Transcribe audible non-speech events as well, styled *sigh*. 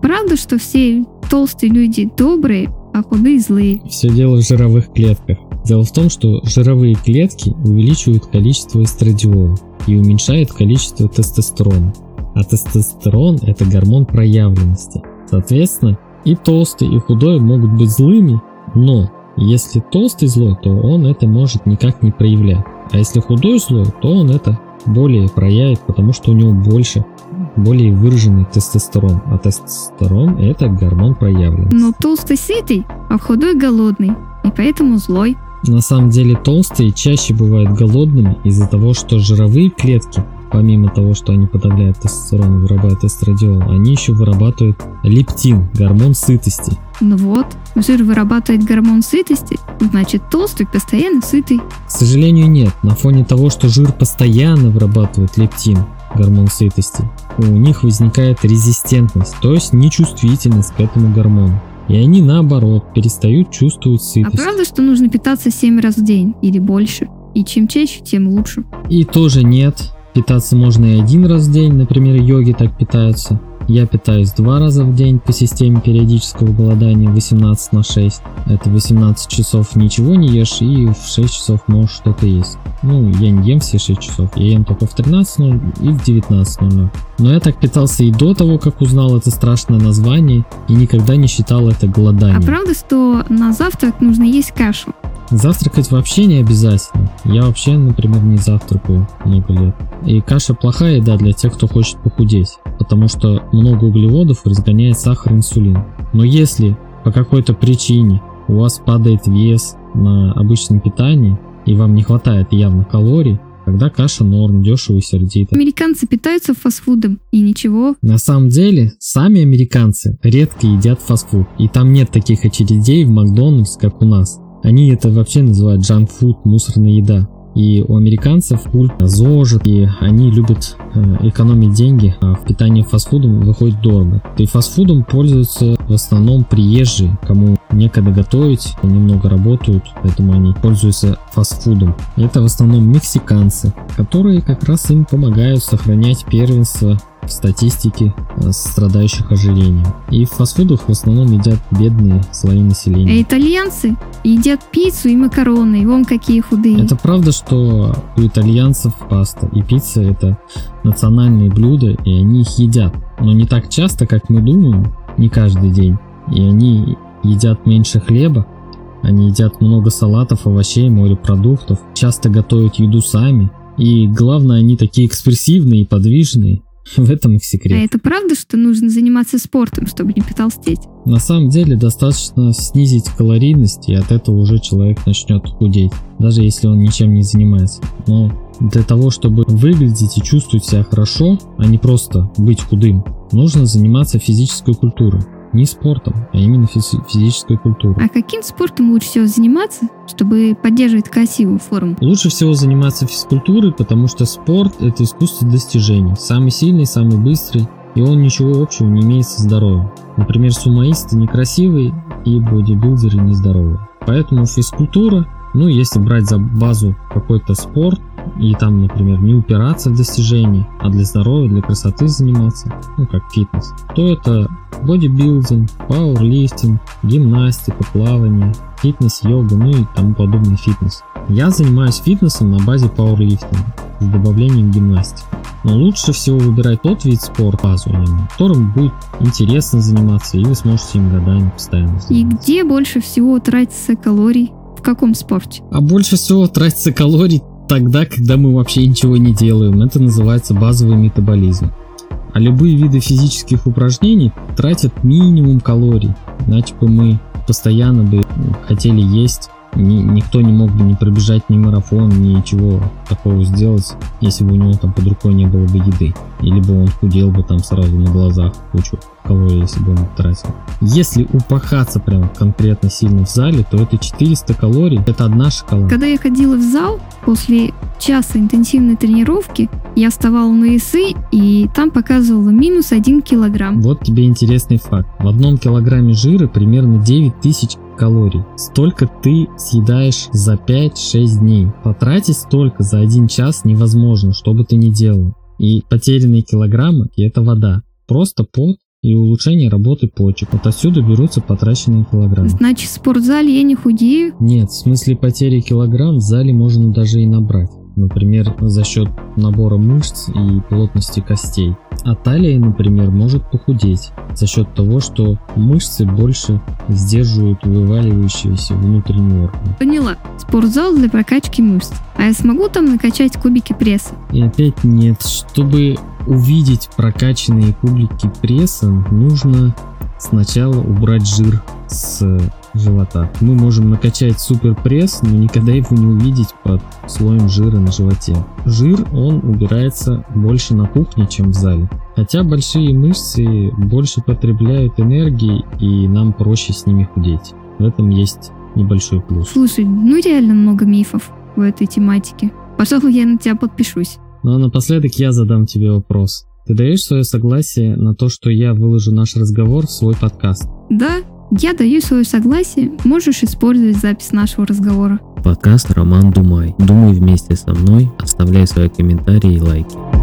Правда, что все толстые люди добрые, а худые злые? Все дело в жировых клетках. Дело в том, что жировые клетки увеличивают количество эстрадиола и уменьшают количество тестостерона. А тестостерон – это гормон проявленности. Соответственно, и толстый, и худой могут быть злыми, но если толстый злой, то он это может никак не проявлять. А если худой злой, то он это более проявит, потому что у него больше, более выраженный тестостерон. А тестостерон это гормон проявленности. Но толстый сытый, а худой голодный, и поэтому злой. На самом деле толстые чаще бывают голодными из-за того, что жировые клетки помимо того, что они подавляют тестостерон и вырабатывают эстрадиол, они еще вырабатывают лептин, гормон сытости. Ну вот, жир вырабатывает гормон сытости, значит толстый постоянно сытый. К сожалению нет, на фоне того, что жир постоянно вырабатывает лептин, гормон сытости, у них возникает резистентность, то есть нечувствительность к этому гормону. И они наоборот перестают чувствовать сытость. А правда, что нужно питаться 7 раз в день или больше? И чем чаще, тем лучше. И тоже нет. Питаться можно и один раз в день, например, йоги так питаются. Я питаюсь два раза в день по системе периодического голодания 18 на 6. Это 18 часов ничего не ешь и в 6 часов можешь что-то есть. Ну, я не ем все 6 часов, я ем только в 13.00 и в 19.00. Но я так питался и до того, как узнал это страшное название и никогда не считал это голоданием. А правда, что на завтрак нужно есть кашу? Завтракать вообще не обязательно. Я вообще, например, не завтракаю много лет. И каша плохая еда для тех, кто хочет похудеть, потому что много углеводов разгоняет сахар и инсулин. Но если по какой-то причине у вас падает вес на обычном питании, и вам не хватает явно калорий, Тогда каша норм, дешево и сердито. Американцы питаются фастфудом, и ничего. На самом деле, сами американцы редко едят фастфуд, и там нет таких очередей в Макдональдс, как у нас. Они это вообще называют food, мусорная еда. И у американцев культ ЗОЖ, и они любят э, экономить деньги, а в питании фастфудом выходит дорого. И фастфудом пользуются в основном приезжие, кому некогда готовить, немного работают, поэтому они пользуются фастфудом. Это в основном мексиканцы, которые как раз им помогают сохранять первенство в статистике э, страдающих ожирением. И в фастфудах в основном едят бедные слои населения. А итальянцы едят пиццу и макароны, и вон какие худые. Это правда, что у итальянцев паста и пицца это национальные блюда, и они их едят. Но не так часто, как мы думаем, не каждый день. И они едят меньше хлеба, они едят много салатов, овощей, морепродуктов, часто готовят еду сами. И главное, они такие экспрессивные и подвижные. *laughs* В этом их секрет. А это правда, что нужно заниматься спортом, чтобы не потолстеть? На самом деле достаточно снизить калорийность, и от этого уже человек начнет худеть, даже если он ничем не занимается. Но для того, чтобы выглядеть и чувствовать себя хорошо, а не просто быть худым, нужно заниматься физической культурой. Не спортом, а именно физи- физической культурой. А каким спортом лучше всего заниматься, чтобы поддерживать красивую форму? Лучше всего заниматься физкультурой, потому что спорт – это искусство достижений. Самый сильный, самый быстрый, и он ничего общего не имеет со здоровьем. Например, сумоисты некрасивые и бодибилдеры нездоровые. Поэтому физкультура, ну если брать за базу какой-то спорт, и там, например, не упираться в достижения, а для здоровья, для красоты заниматься, ну как фитнес, то это бодибилдинг, пауэрлифтинг, гимнастика, плавание, фитнес, йога, ну и тому подобный фитнес. Я занимаюсь фитнесом на базе пауэрлифтинга с добавлением гимнастики. Но лучше всего выбирать тот вид спорта, базовый, которым будет интересно заниматься, и вы сможете им годами постоянно заниматься. И где больше всего тратится калорий? В каком спорте? А больше всего тратится калорий тогда, когда мы вообще ничего не делаем. Это называется базовый метаболизм. А любые виды физических упражнений тратят минимум калорий. Иначе бы мы постоянно бы хотели есть ни, никто не мог бы не пробежать ни марафон, ничего такого сделать, если бы у него там под рукой не было бы еды. Или бы он худел бы там сразу на глазах кучу калорий, если бы он тратил. Если упахаться прям конкретно сильно в зале, то это 400 калорий, это одна шоколада. Когда я ходила в зал, после часа интенсивной тренировки, я вставала на весы, и там показывала минус 1 килограмм. Вот тебе интересный факт. В одном килограмме жира примерно 9000 калорий. Столько ты съедаешь за 5-6 дней. Потратить столько за один час невозможно, что бы ты ни делал. И потерянные килограммы – это вода. Просто пот и улучшение работы почек. Вот отсюда берутся потраченные килограммы. Значит, в спортзале я не худею? Нет, в смысле потери килограмм в зале можно даже и набрать. Например, за счет набора мышц и плотности костей. А талия, например, может похудеть за счет того, что мышцы больше сдерживают вываливающиеся внутренние органы. Поняла. Спортзал для прокачки мышц. А я смогу там накачать кубики пресса? И опять нет. Чтобы увидеть прокачанные кубики пресса, нужно сначала убрать жир с живота. Мы можем накачать супер пресс, но никогда его не увидеть под слоем жира на животе. Жир, он убирается больше на кухне, чем в зале. Хотя большие мышцы больше потребляют энергии, и нам проще с ними худеть. В этом есть небольшой плюс. Слушай, ну реально много мифов в этой тематике. Пожалуй, я на тебя подпишусь. Ну а напоследок я задам тебе вопрос. Ты даешь свое согласие на то, что я выложу наш разговор в свой подкаст? Да, я даю свое согласие, можешь использовать запись нашего разговора. Подкаст «Роман Думай». Думай вместе со мной, оставляй свои комментарии и лайки.